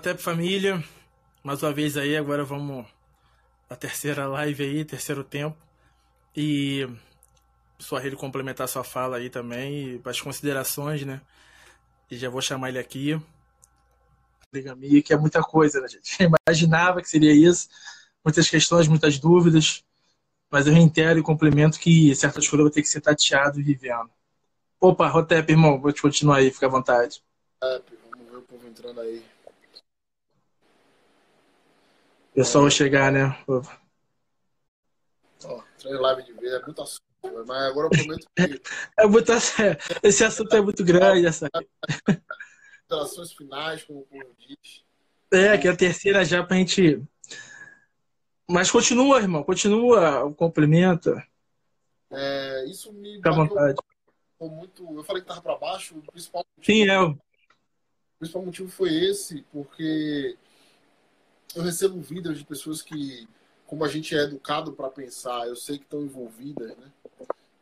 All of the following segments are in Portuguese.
Rotep Família, mais uma vez aí, agora vamos a terceira live aí, terceiro tempo. E só ele complementar sua fala aí também, para as considerações, né? E já vou chamar ele aqui. Poligamia, que é muita coisa, né, gente? Eu imaginava que seria isso. Muitas questões, muitas dúvidas. Mas eu reitero e complemento que certas coisas vão ter que ser tateado e vivendo. Opa, Rotep, irmão, vou te continuar aí, fica à vontade. É, vamos ver o povo entrando aí. Pessoal é. chegar, né? Ó, três live de vez, é muito assunto, mas agora eu prometo que. É muito, esse assunto é muito grande, essa. Considerações finais, como o povo diz. É, que é a terceira já pra gente. Mas continua, irmão, continua, complementa. É, isso me. Fica à vontade. Muito, eu falei que tava para baixo, o principal motivo, Sim, é. O principal motivo foi esse, porque eu recebo vídeos de pessoas que, como a gente é educado para pensar, eu sei que estão envolvidas, né?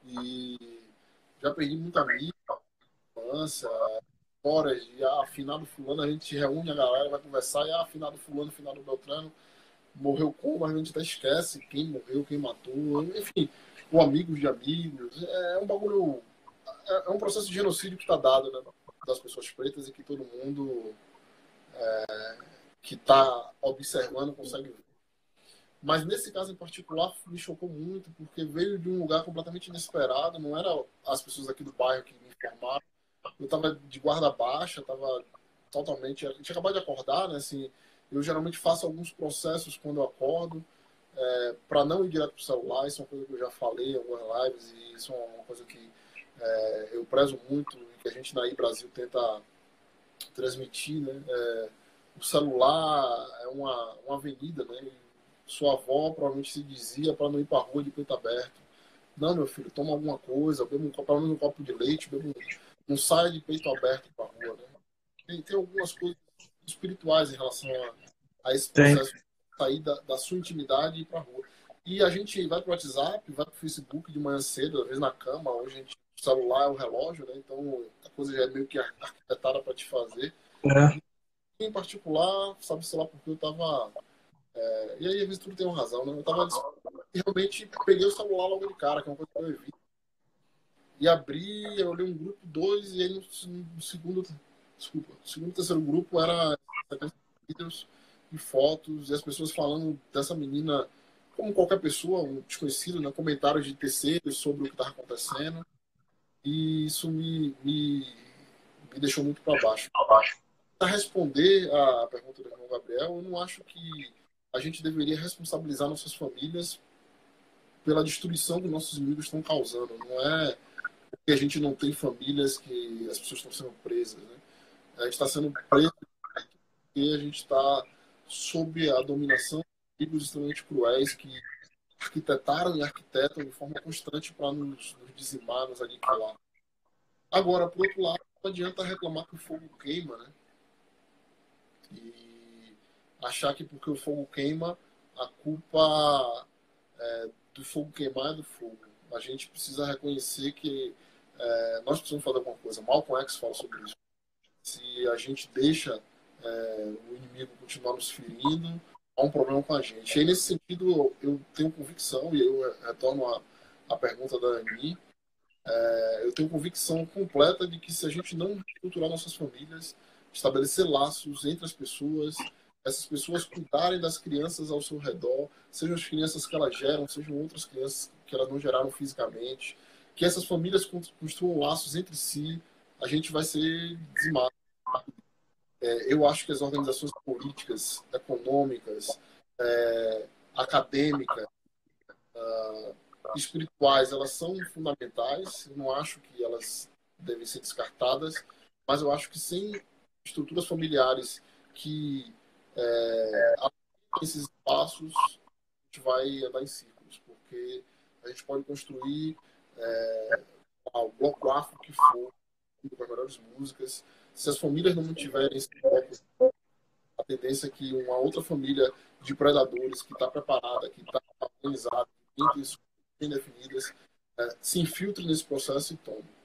E já perdi muita amiga, infância, horas de ah, afinado fulano, a gente reúne a galera, vai conversar, e ah, afinado fulano, afinado Beltrano, morreu como, a gente até esquece quem morreu, quem matou, enfim, ou amigos de amigos. É um bagulho. É, é um processo de genocídio que está dado, né? Das pessoas pretas e que todo mundo. É, que está observando consegue ver. Mas nesse caso em particular me chocou muito, porque veio de um lugar completamente inesperado, não era as pessoas aqui do bairro que me informaram. Eu estava de guarda baixa, estava totalmente. Eu tinha acabado de acordar, né? Assim, eu geralmente faço alguns processos quando eu acordo, é, para não ir direto para o celular. Isso é uma coisa que eu já falei em algumas lives, e isso é uma coisa que é, eu prezo muito e que a gente na I Brasil tenta transmitir, né? É, o celular é uma, uma avenida, né? E sua avó provavelmente se dizia para não ir para a rua de peito aberto. Não, meu filho, toma alguma coisa, beba um, pelo menos um copo de leite, beba um, não saia de peito aberto para a rua, né? Tem, tem algumas coisas espirituais em relação a, a esse processo tem. de sair da, da sua intimidade e ir para a rua. E a gente vai para o WhatsApp, vai para o Facebook de manhã cedo, às vezes na cama, hoje a gente, o celular é o relógio, né? Então a coisa já é meio que arquitetada para te fazer. É em particular, sabe, sei lá, porque eu tava. É, e aí, às vezes, tudo tem uma razão, né? Eu tava. Realmente peguei o celular logo de cara, que é uma coisa que eu evito. E abri, eu olhei um grupo, dois, e aí no, segundo. Desculpa, no segundo terceiro grupo era vídeos e fotos, e as pessoas falando dessa menina, como qualquer pessoa, um desconhecido, né? Comentários de terceiros sobre o que estava acontecendo. E isso me, me, me deixou muito para baixo. Pra baixo para responder a pergunta do irmão Gabriel, eu não acho que a gente deveria responsabilizar nossas famílias pela destruição que nossos inimigos estão causando. Não é porque a gente não tem famílias que as pessoas estão sendo presas. Né? A gente está sendo preso porque a gente está sob a dominação de inimigos extremamente cruéis que arquitetaram e arquitetam de forma constante para nos, nos dizimar, nos aniquilar. Agora, por outro lado, não adianta reclamar que o fogo queima, né? E achar que porque o fogo queima, a culpa é, do fogo queimar é do fogo. A gente precisa reconhecer que é, nós precisamos fazer alguma coisa. Malcolm X fala sobre isso. Se a gente deixa é, o inimigo continuar nos ferindo, há um problema com a gente. E aí, nesse sentido, eu tenho convicção, e eu retorno à, à pergunta da Ani, é, eu tenho convicção completa de que se a gente não estruturar nossas famílias, estabelecer laços entre as pessoas, essas pessoas cuidarem das crianças ao seu redor, sejam as crianças que elas geram, sejam outras crianças que elas não geraram fisicamente, que essas famílias construam laços entre si, a gente vai ser dizimado. É, eu acho que as organizações políticas, econômicas, é, acadêmicas, uh, espirituais, elas são fundamentais. Eu não acho que elas devem ser descartadas, mas eu acho que sem estruturas familiares que é, esses espaços, a gente vai andar em círculos, porque a gente pode construir é, o bloco afro que for, com as melhores músicas. Se as famílias não mantiverem esse bloco, a tendência é que uma outra família de predadores que está preparada, que está organizada, que tem bem definidas, é, se infiltre nesse processo e tome.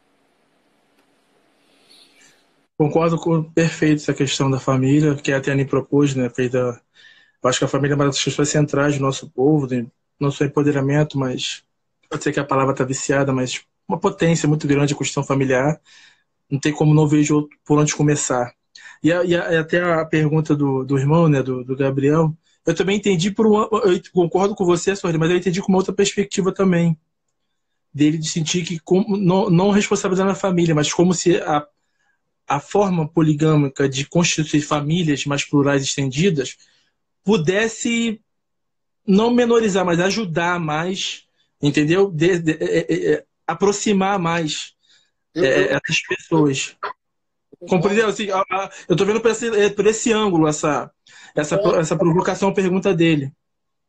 Concordo com perfeito essa questão da família, que a Tiane propôs, né? Fez a, eu acho que a família é uma das questões centrais do nosso povo, não só empoderamento, mas pode ser que a palavra está viciada, mas uma potência muito grande a questão familiar. Não tem como não vejo por onde começar. E, a, e a, até a pergunta do, do irmão, né, do, do Gabriel, eu também entendi por um, eu concordo com você, Sorri, mas eu entendi com uma outra perspectiva também dele de sentir que não, não responsabilizando a família, mas como se a, a forma poligâmica de constituir famílias mais plurais estendidas pudesse não menorizar, mas ajudar mais, entendeu? De, de, de, é, é, é, aproximar mais eu, é, eu, essas pessoas. Compreendeu? Assim, eu estou vendo por esse, por esse ângulo essa, essa, essa provocação, pergunta dele.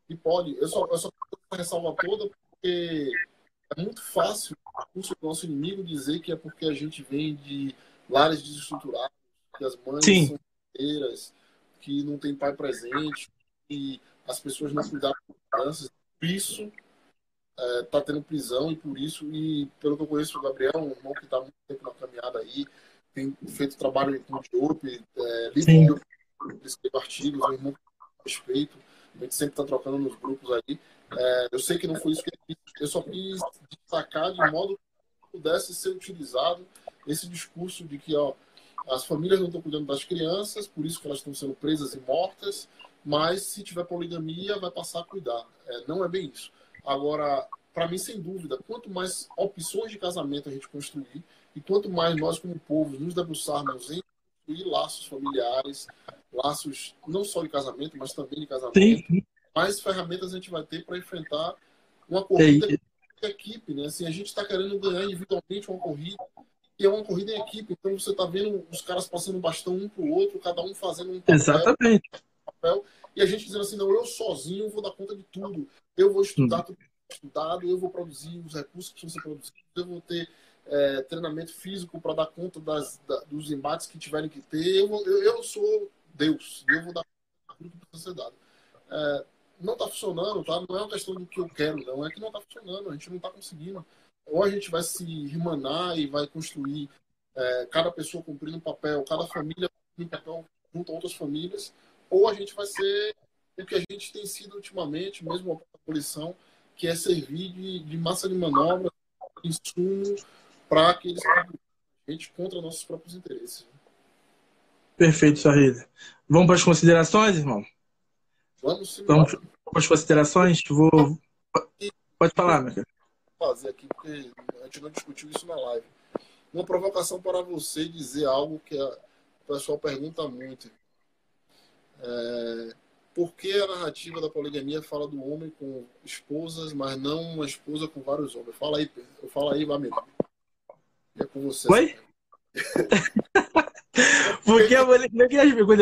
E pode. Eu só, eu só ressalva toda porque é muito fácil o nosso inimigo dizer que é porque a gente vem de lares desestruturados, que as mães Sim. são inteiras, que não tem pai presente, que as pessoas não cuidaram das crianças. Por isso está é, tendo prisão e por isso, e pelo que eu conheço o Gabriel, um irmão que está muito tempo na caminhada aí, tem feito trabalho com o Diope, é, escreve artigos, um irmão que respeito, a gente sempre está trocando nos grupos aí. É, eu sei que não foi isso que quis, eu só quis destacar de modo que pudesse ser utilizado esse discurso de que ó, as famílias não estão cuidando das crianças, por isso que elas estão sendo presas e mortas, mas se tiver poligamia, vai passar a cuidar. É, não é bem isso. Agora, para mim, sem dúvida, quanto mais opções de casamento a gente construir, e quanto mais nós, como povo, nos debruçarmos em construir laços familiares, laços não só de casamento, mas também de casamento, Sim. mais ferramentas a gente vai ter para enfrentar uma corrida Sim. de equipe. Né? Assim, a gente está querendo ganhar individualmente uma corrida, e é uma corrida em equipe. Então você está vendo os caras passando bastão um para o outro, cada um fazendo um papel, Exatamente. papel, e a gente dizendo assim, não, eu sozinho vou dar conta de tudo. Eu vou estudar tudo estudado, eu vou produzir os recursos que precisam ser produzidos, eu vou ter é, treinamento físico para dar conta das, da, dos embates que tiverem que ter. Eu, eu, eu sou Deus, eu vou dar conta que precisa ser dado. É, não está funcionando, tá? Não é uma questão do que eu quero, não. É que não está funcionando, a gente não está conseguindo. Ou a gente vai se rimanar e vai construir é, cada pessoa cumprindo um papel, cada família cumprindo um papel junto a outras famílias, ou a gente vai ser o que a gente tem sido ultimamente, mesmo a abolição, que é servir de, de massa de manobra, insumo para aqueles que a gente contra nossos próprios interesses. Perfeito, Sarrida. Vamos para as considerações, irmão? Vamos sim. Vamos para as considerações? Vou... Pode falar, meu querido. Fazer aqui, porque a gente não discutiu isso na live. Uma provocação para você dizer algo que a... o pessoal pergunta muito. É... Por que a narrativa da poligamia fala do homem com esposas, mas não uma esposa com vários homens? Fala aí, fala aí, Vamir. É com você. Oi? porque, a,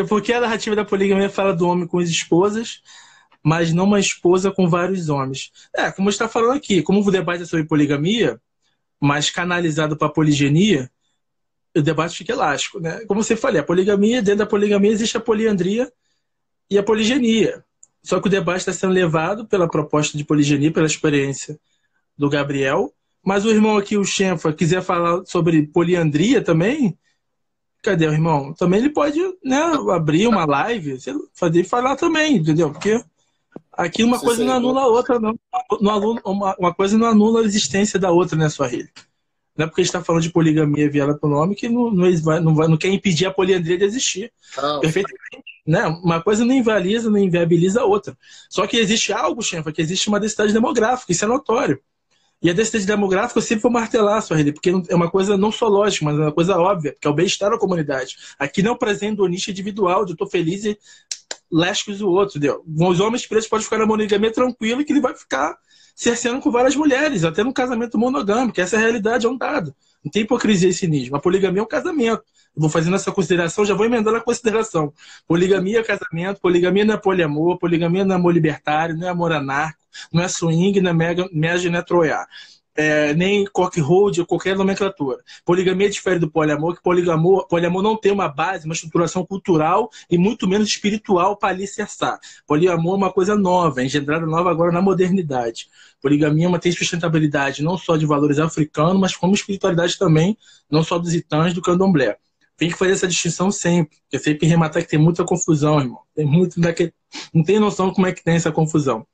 porque a narrativa da poligamia fala do homem com as esposas, mas não uma esposa com vários homens. É, como está falando aqui, como o debate é sobre poligamia, mas canalizado para poligenia, o debate fica elástico, né? Como você falou, a poligamia, dentro da poligamia existe a poliandria e a poligenia. Só que o debate está sendo levado pela proposta de poligenia, pela experiência do Gabriel, mas o irmão aqui, o Chenfa, quiser falar sobre poliandria também, cadê o irmão? Também ele pode né, abrir uma live, fazer falar também, entendeu? Porque aqui uma coisa não anula a outra, não. uma, coisa não anula a existência da outra, né, sua rede. Não é porque a gente está falando de poligamia viada pro nome que não, não, não, vai, não quer impedir a poliandria de existir. Não. Perfeitamente. Né? Uma coisa não invalida, não inviabiliza a outra. Só que existe algo, Chenfa, que existe uma densidade demográfica, isso é notório. E a densidade demográfica eu sempre vou martelar, sua rede, porque é uma coisa não só lógica, mas é uma coisa óbvia, que é o bem-estar da comunidade. Aqui não é o presente do nicho individual, de eu estou feliz e lescos o outro, entendeu? Os homens presos podem ficar na monogamia tranquilo que ele vai ficar cerceando com várias mulheres, até no casamento monogâmico, essa é a realidade, é um dado. Não tem hipocrisia e cinismo. A poligamia é um casamento. Eu vou fazendo essa consideração, já vou emendando a consideração. Poligamia é casamento, poligamia não é poliamor, poligamia não é amor libertário, não é amor anarco, não é swing, não é mega, mega não é troiar. É, nem cock hold ou qualquer nomenclatura. Poligamia difere do poliamor, que poliamor, poliamor não tem uma base, uma estruturação cultural e muito menos espiritual para alicerçar. Poliamor é uma coisa nova, é engendrada nova agora na modernidade. Poligamia tem sustentabilidade não só de valores africanos, mas como espiritualidade também, não só dos itãs do candomblé. tem que fazer essa distinção sempre. Porque sempre rematar que tem muita confusão, irmão. Tem muito. Não tem noção como é que tem essa confusão.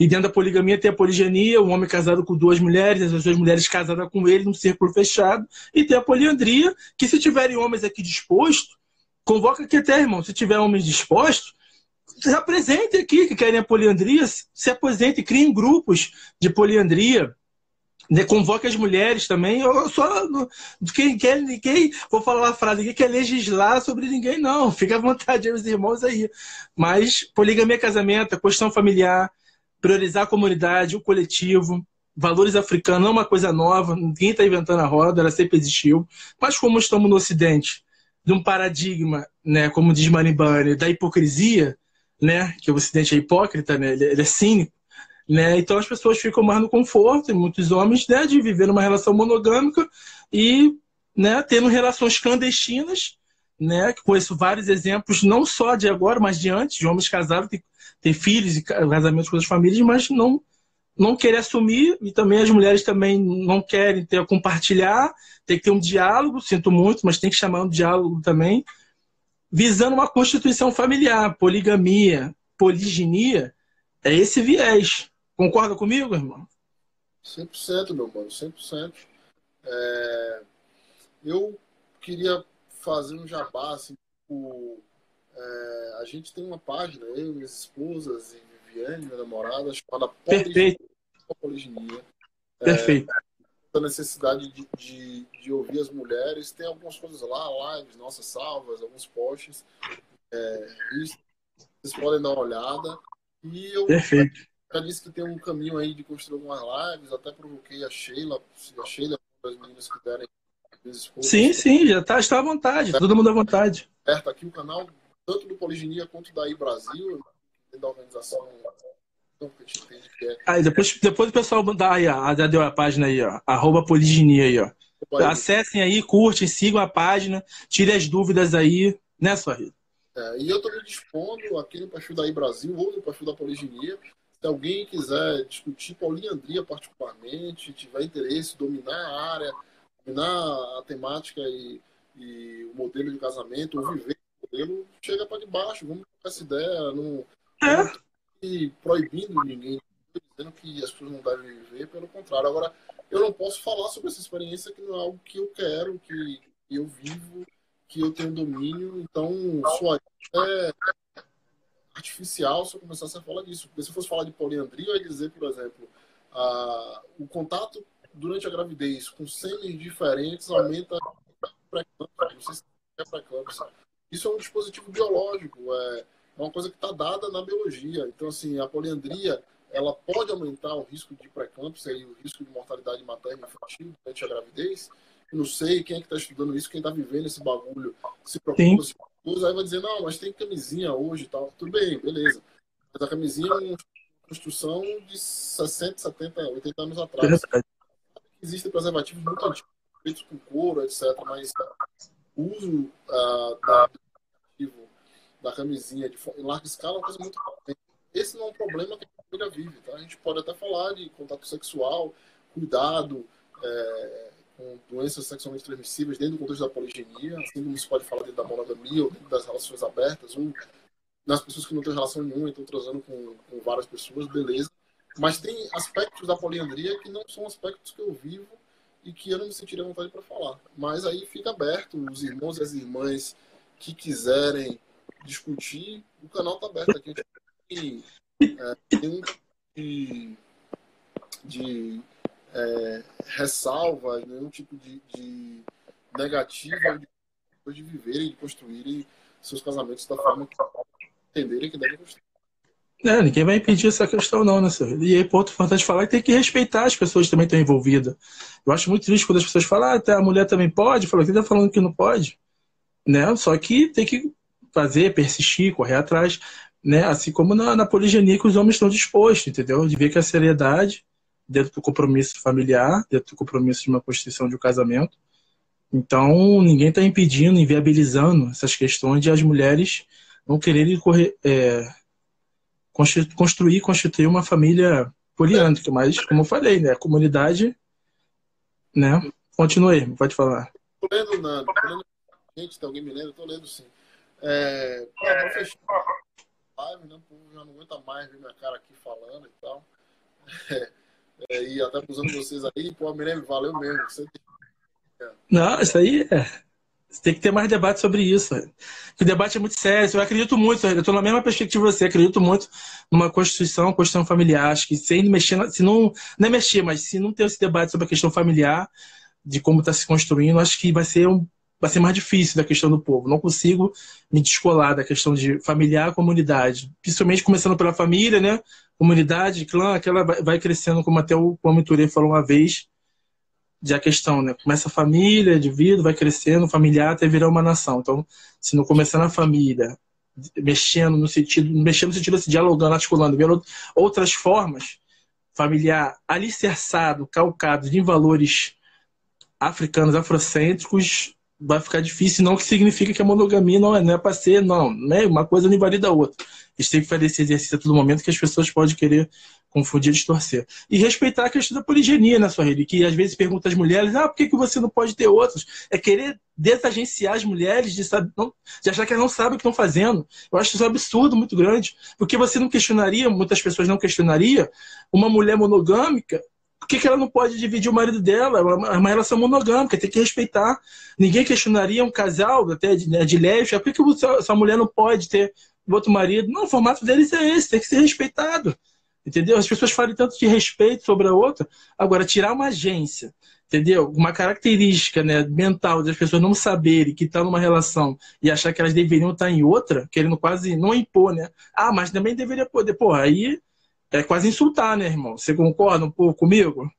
E dentro da poligamia tem a poligenia, um homem casado com duas mulheres, as duas mulheres casadas com ele num círculo fechado. E tem a poliandria, que se tiverem homens aqui dispostos, convoca aqui até, irmão. Se tiver homens dispostos, se apresente aqui que querem a poliandria, se aposente, criem grupos de poliandria. Né, convoque as mulheres também. Eu só quem quer ninguém, vou falar uma frase, ninguém quer legislar sobre ninguém, não. Fica à vontade, meus irmãos aí. Mas poligamia casamento, a questão familiar, priorizar a comunidade, o coletivo, valores africanos não é uma coisa nova, ninguém está inventando a roda, ela sempre existiu. Mas como estamos no Ocidente, de um paradigma, né, como diz Maribane, da hipocrisia, né, que o Ocidente é hipócrita, né, ele, ele é cínico, né, então as pessoas ficam mais no conforto, e muitos homens, né, de viver numa relação monogâmica e né, tendo relações clandestinas, né, conheço vários exemplos, não só de agora, mas de antes, de homens casados que têm filhos e casamentos com as famílias, mas não não querer assumir e também as mulheres também não querem ter compartilhar, tem que ter um diálogo, sinto muito, mas tem que chamar um diálogo também visando uma constituição familiar, poligamia, poliginia, é esse viés. Concorda comigo, irmão? 100%, meu mano, 100%. É... Eu queria fazer um jabá, assim, tipo, é... a gente tem uma página, eu minhas esposas e Viviane, minha namorada, chamada Perfeito. Poliginia. Perfeito. É a necessidade de, de, de, ouvir as mulheres. Tem algumas coisas lá, lives, nossas salvas, alguns posts. É, vocês podem dar uma olhada. E eu Perfeito. já disse que tem um caminho aí de construir algumas lives. Até provoquei a Sheila, a Sheila, as meninas que derem. Sim, sim, já está, está à vontade, é, todo mundo à vontade. Certo, aqui o canal, tanto do Poliginia quanto da I Brasil, da organização é. Aí depois, depois o pessoal dá aí, ó, já deu a página aí, ó, arroba poliginia aí, ó. Acessem aí, curtem, sigam a página, tirem as dúvidas aí, né, sua É, e eu estou me dispondo aqui no perfil da I Brasil ou no perfil da Poliginia. Se alguém quiser discutir poliandria particularmente, tiver interesse, dominar a área, dominar a temática e, e o modelo de casamento, ou viver modelo, chega para debaixo, vamos com essa ideia. Não, é proibindo ninguém, dizendo que as pessoas não devem viver, pelo contrário. Agora, eu não posso falar sobre essa experiência que não é algo que eu quero, que eu vivo, que eu tenho domínio, então sua é artificial se eu começasse a falar disso. Porque se eu fosse falar de poliandria, eu ia dizer, por exemplo, a, o contato durante a gravidez com sêmen diferentes aumenta pré-clâmpsia. É pré-clâmpsia. Isso é um dispositivo biológico. É, é uma coisa que está dada na biologia. Então, assim, a poliandria ela pode aumentar o risco de pré-eclâmpsia e o risco de mortalidade materna infantil durante a gravidez. Eu não sei quem é que está estudando isso, quem está vivendo esse bagulho, se preocupa, se preocupa, aí vai dizer, não, mas tem camisinha hoje e tal. Tudo bem, beleza. Mas a camisinha é uma construção de 60, 70, 80 anos atrás. Existem preservativos muito antigos, feitos com couro, etc. Mas uso uh, da da camisinha de, em larga escala é uma coisa muito importante. Esse não é um problema que a família vive, tá? A gente pode até falar de contato sexual, cuidado é, com doenças sexualmente transmissíveis dentro do contexto da poligenia, assim como se pode falar dentro da monogamia ou dentro das relações abertas, um, nas pessoas que não têm relação nenhuma e estão transando com, com várias pessoas, beleza. Mas tem aspectos da poliandria que não são aspectos que eu vivo e que eu não me sentiria vontade para falar. Mas aí fica aberto, os irmãos e as irmãs que quiserem discutir, o canal está aberto aqui. Tem, é, tem um de, de é, ressalva, nenhum tipo de, de negativa de, de viverem, de construírem seus casamentos da forma que entenderem que devem construir. É, ninguém vai impedir essa questão, não, né, senhor? E aí, ponto importante falar que tem que respeitar as pessoas que também estão envolvidas. Eu acho muito triste quando as pessoas falam, ah, a mulher também pode, fala, quem está falando que não pode? Né? Só que tem que fazer, persistir, correr atrás, né? Assim como na, na poligenia que os homens estão dispostos, entendeu? De ver que a seriedade dentro do compromisso familiar, dentro do compromisso de uma constituição de um casamento. Então, ninguém está impedindo, inviabilizando essas questões de as mulheres não quererem correr, é, construir, constituir uma família poliândrica, mas, como eu falei, né, a comunidade, né, continue, pode falar. Lendo na, gente, tem alguém me lendo? Tô lendo sim. É, pra fechar live, né? Já não aguenta mais ver minha cara aqui falando e tal. É, é, e até usando vocês aí, pô, Mireme, valeu mesmo. Você... Não, isso aí é. Tem que ter mais debate sobre isso. O debate é muito sério. Eu acredito muito, eu estou na mesma perspectiva que você, acredito muito numa Constituição, Constituição familiar. Acho que sem mexer, se não, não é mexer, mas se não ter esse debate sobre a questão familiar, de como está se construindo, acho que vai ser, um, vai ser mais difícil da questão do povo. Não consigo me descolar da questão de familiar comunidade. Principalmente começando pela família, né? Comunidade, clã, aquela vai crescendo, como até o Kwame Ture falou uma vez, de a questão, né? Começa a família, indivíduo, vai crescendo, familiar, até virar uma nação. Então, se não começar na família, mexendo no sentido, mexendo no sentido assim, dialogando, articulando, vendo outras formas, familiar alicerçado, calcado em valores africanos, afrocêntricos, vai ficar difícil, não que significa que a monogamia não é, não é para ser, não, né? Uma coisa não invalida a outra. A gente tem que fazer esse exercício a todo momento que as pessoas podem querer confundir e distorcer. E respeitar a questão da poligenia, né, Suahili? Que às vezes pergunta às mulheres, ah, por que, que você não pode ter outros? É querer desagenciar as mulheres de, saber, não, de achar que elas não sabem o que estão fazendo. Eu acho isso um absurdo muito grande. Porque você não questionaria, muitas pessoas não questionaria, uma mulher monogâmica por que, que ela não pode dividir o marido dela? É uma relação monogâmica, tem que respeitar. Ninguém questionaria um casal até de, né, de. Por que, essa mulher não pode ter outro marido? Não, o formato deles é esse, tem que ser respeitado. Entendeu? As pessoas falam tanto de respeito sobre a outra. Agora, tirar uma agência, entendeu? Uma característica né, mental das pessoas não saberem que estão tá numa relação e achar que elas deveriam estar tá em outra, querendo quase não impor, né? Ah, mas também deveria poder. Porra, aí é quase insultar, né, irmão? Você concorda um pouco comigo?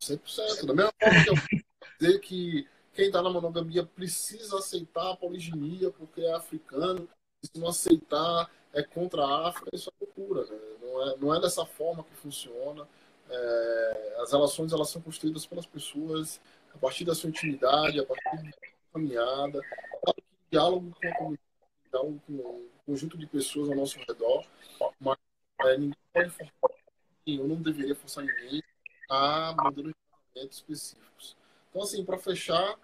100%. Da mesma forma que eu dizer que quem está na monogamia precisa aceitar a poliginia porque é africano, se não aceitar é contra a África, isso é loucura. Né? Não, é, não é dessa forma que funciona. É, as relações elas são construídas pelas pessoas a partir da sua intimidade, a partir da caminhada, diálogo com a comunidade, diálogo com um conjunto de pessoas ao nosso redor, mas é, ninguém pode forçar eu não deveria forçar ninguém a modelos de tratamento específicos. Então, assim, para fechar.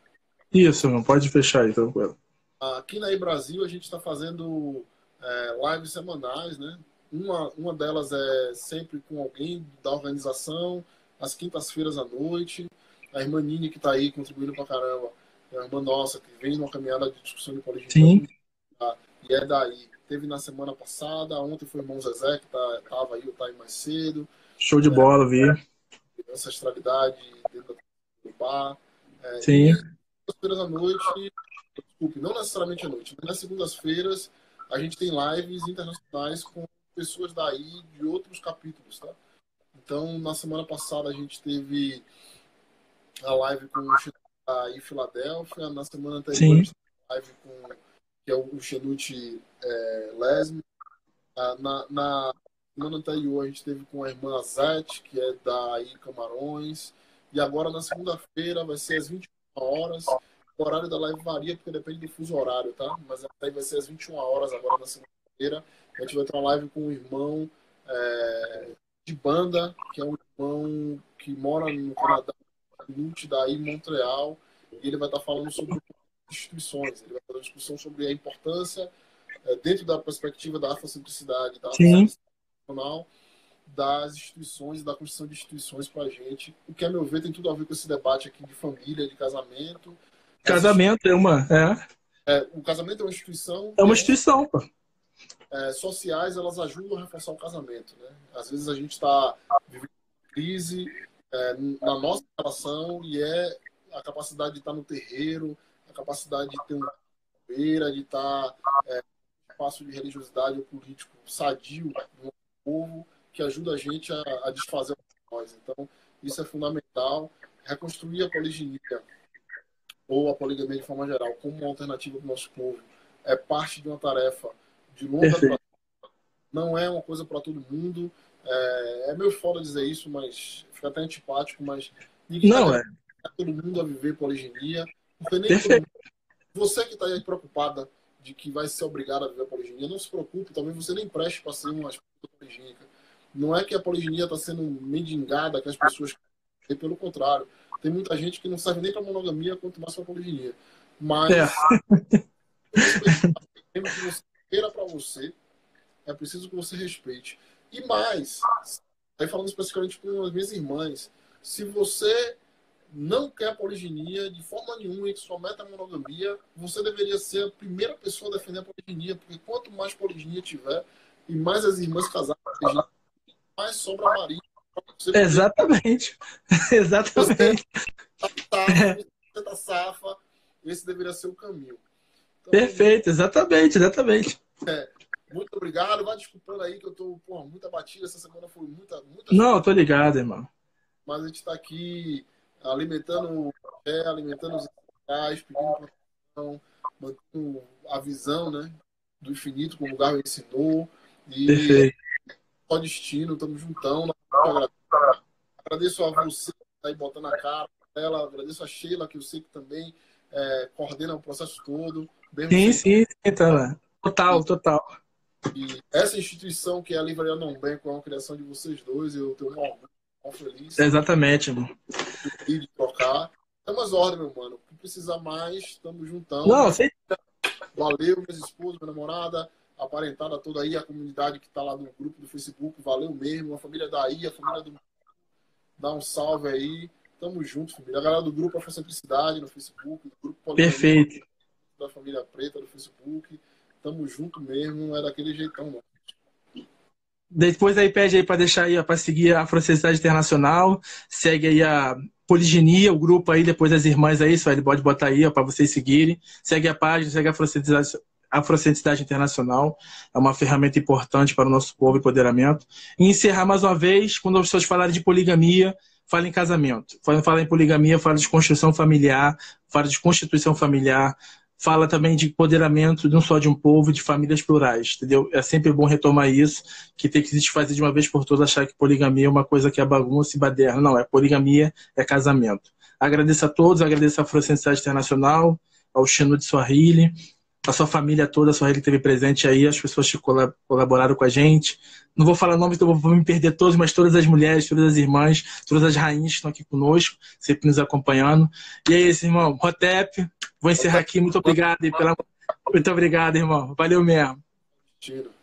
Isso, não pode fechar aí, tranquilo. Aqui na Brasil a gente está fazendo é, lives semanais, né? Uma, uma delas é sempre com alguém da organização, às quintas-feiras à noite. A irmã Nini, que está aí contribuindo para caramba, é a irmã nossa, que vem numa caminhada de discussão de poligia. Tá? E é daí Teve na semana passada, ontem foi o irmão Zezé, que tá, tava aí, eu tá aí mais cedo. Show de é, bola, vi. Ancestralidade dentro do bar. É, Sim. Segundas-feiras à noite, desculpe, não necessariamente à noite, mas nas segundas-feiras a gente tem lives internacionais com pessoas daí de outros capítulos, tá? Então, na semana passada a gente teve a live com o aí Filadélfia, na semana anterior Sim. a live com que é o Xenute é, Lesme. Ah, na, na semana anterior a gente teve com a irmã Zete, que é da I Camarões. E agora na segunda-feira vai ser às 21 horas. O horário da live varia porque depende do fuso horário, tá? Mas aí vai ser às 21 horas agora na segunda-feira. A gente vai ter uma live com um irmão é, de banda, que é um irmão que mora no Canadá, Nute daí Montreal. E ele vai estar falando sobre instituições. Ele vai fazer uma discussão sobre a importância, é, dentro da perspectiva da afrocentricidade, da nacional, das instituições, da construção de instituições para a gente. O que, a meu ver, tem tudo a ver com esse debate aqui de família, de casamento. Casamento é uma. É. é o casamento é uma instituição. É uma instituição, pô. É, sociais, elas ajudam a reforçar o casamento. Né? Às vezes a gente está vivendo crise é, na nossa relação e é a capacidade de estar no terreiro, capacidade de ter uma feira, de estar é, um espaço de religiosidade ou político sadio no povo, que ajuda a gente a, a desfazer nós. Então, isso é fundamental. Reconstruir a poliginia ou a poligamia de forma geral como uma alternativa para o nosso povo é parte de uma tarefa de longa duração. Não é uma coisa para todo mundo. É, é meio foda dizer isso, mas fica até antipático, mas ninguém não é. todo mundo a viver poliginia. Você que está aí preocupada de que vai ser obrigado a viver a poliginia, não se preocupe, talvez você nem preste para ser uma poligínica. Não é que a poliginia está sendo mendigada, que as pessoas. Pelo contrário, tem muita gente que não serve nem para monogamia, quanto mais para poliginia. Mas é. que você queira para você, é preciso que você respeite. E mais, aí falando especificamente com as minhas irmãs, se você não quer poliginia de forma nenhuma e que sua meta é monogamia, você deveria ser a primeira pessoa a defender a poliginia, porque quanto mais poliginia tiver e mais as irmãs casarem, mais sobra marido. Exatamente. Exatamente. Você tá, você tá safa, esse deveria ser o caminho. Então, Perfeito, exatamente, exatamente. É, muito obrigado. Vai desculpando aí que eu tô porra, muita batida. Essa semana foi muita. muita Não, tô ligado, irmão. Mas a gente está aqui alimentando o café, alimentando os pais, pedindo proteção, mantendo a visão né, do infinito, como o Garro ensinou. E Perfeito. só destino, estamos juntão. Agradeço a você que está aí botando a cara ela, agradeço a Sheila, que eu sei que também é, coordena o processo todo. Sim, sim, então, total, total. E essa instituição que é a Livraria Não Bem, com a criação de vocês dois, eu tenho um orgulho, feliz. Exatamente, irmão. De trocar. Estamos ordem, meu mano. Se precisar mais, estamos juntando. Não, sei. Valeu, minhas esposas, minha namorada, a parentada toda aí, a comunidade que está lá no grupo do Facebook, valeu mesmo. A família daí, a família do. Dá um salve aí. Tamo junto, família. A galera do grupo Afrocentricidade no Facebook, do grupo Perfeito. da família preta no Facebook. Tamo junto mesmo, é daquele jeitão, mano. Depois aí pede aí para deixar aí para seguir a Afrocentricidade Internacional, segue aí a Poligenia, o grupo aí, depois as irmãs aí, só ele pode botar aí para vocês seguirem. Segue a página, segue a Afrocentricidade, Internacional, é uma ferramenta importante para o nosso povo e empoderamento. E encerrar mais uma vez, quando as pessoas falarem de poligamia, fala em casamento. Quando fala em poligamia, fala de construção familiar, fala de constituição familiar, fala também de empoderamento não só de um povo, de famílias plurais, entendeu? É sempre bom retomar isso, que tem que se desfazer de uma vez por todas achar que poligamia é uma coisa que é bagunça e baderna. Não, é poligamia, é casamento. Agradeço a todos, agradeço à Afrocentricidade Internacional, ao Chino de Swahili, a sua família toda, a sua que esteve presente aí, as pessoas que colaboraram com a gente. Não vou falar nomes, então vou me perder todos, mas todas as mulheres, todas as irmãs, todas as rainhas que estão aqui conosco, sempre nos acompanhando. E é isso, irmão. Rotep, vou encerrar aqui. Muito obrigado. Pela... Muito obrigado, irmão. Valeu mesmo. Tiro.